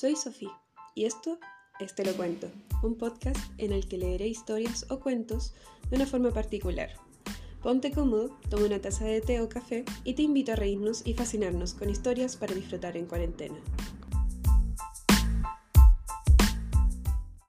Soy Sofía y esto es Te lo cuento, un podcast en el que leeré historias o cuentos de una forma particular. Ponte cómodo, toma una taza de té o café y te invito a reírnos y fascinarnos con historias para disfrutar en cuarentena.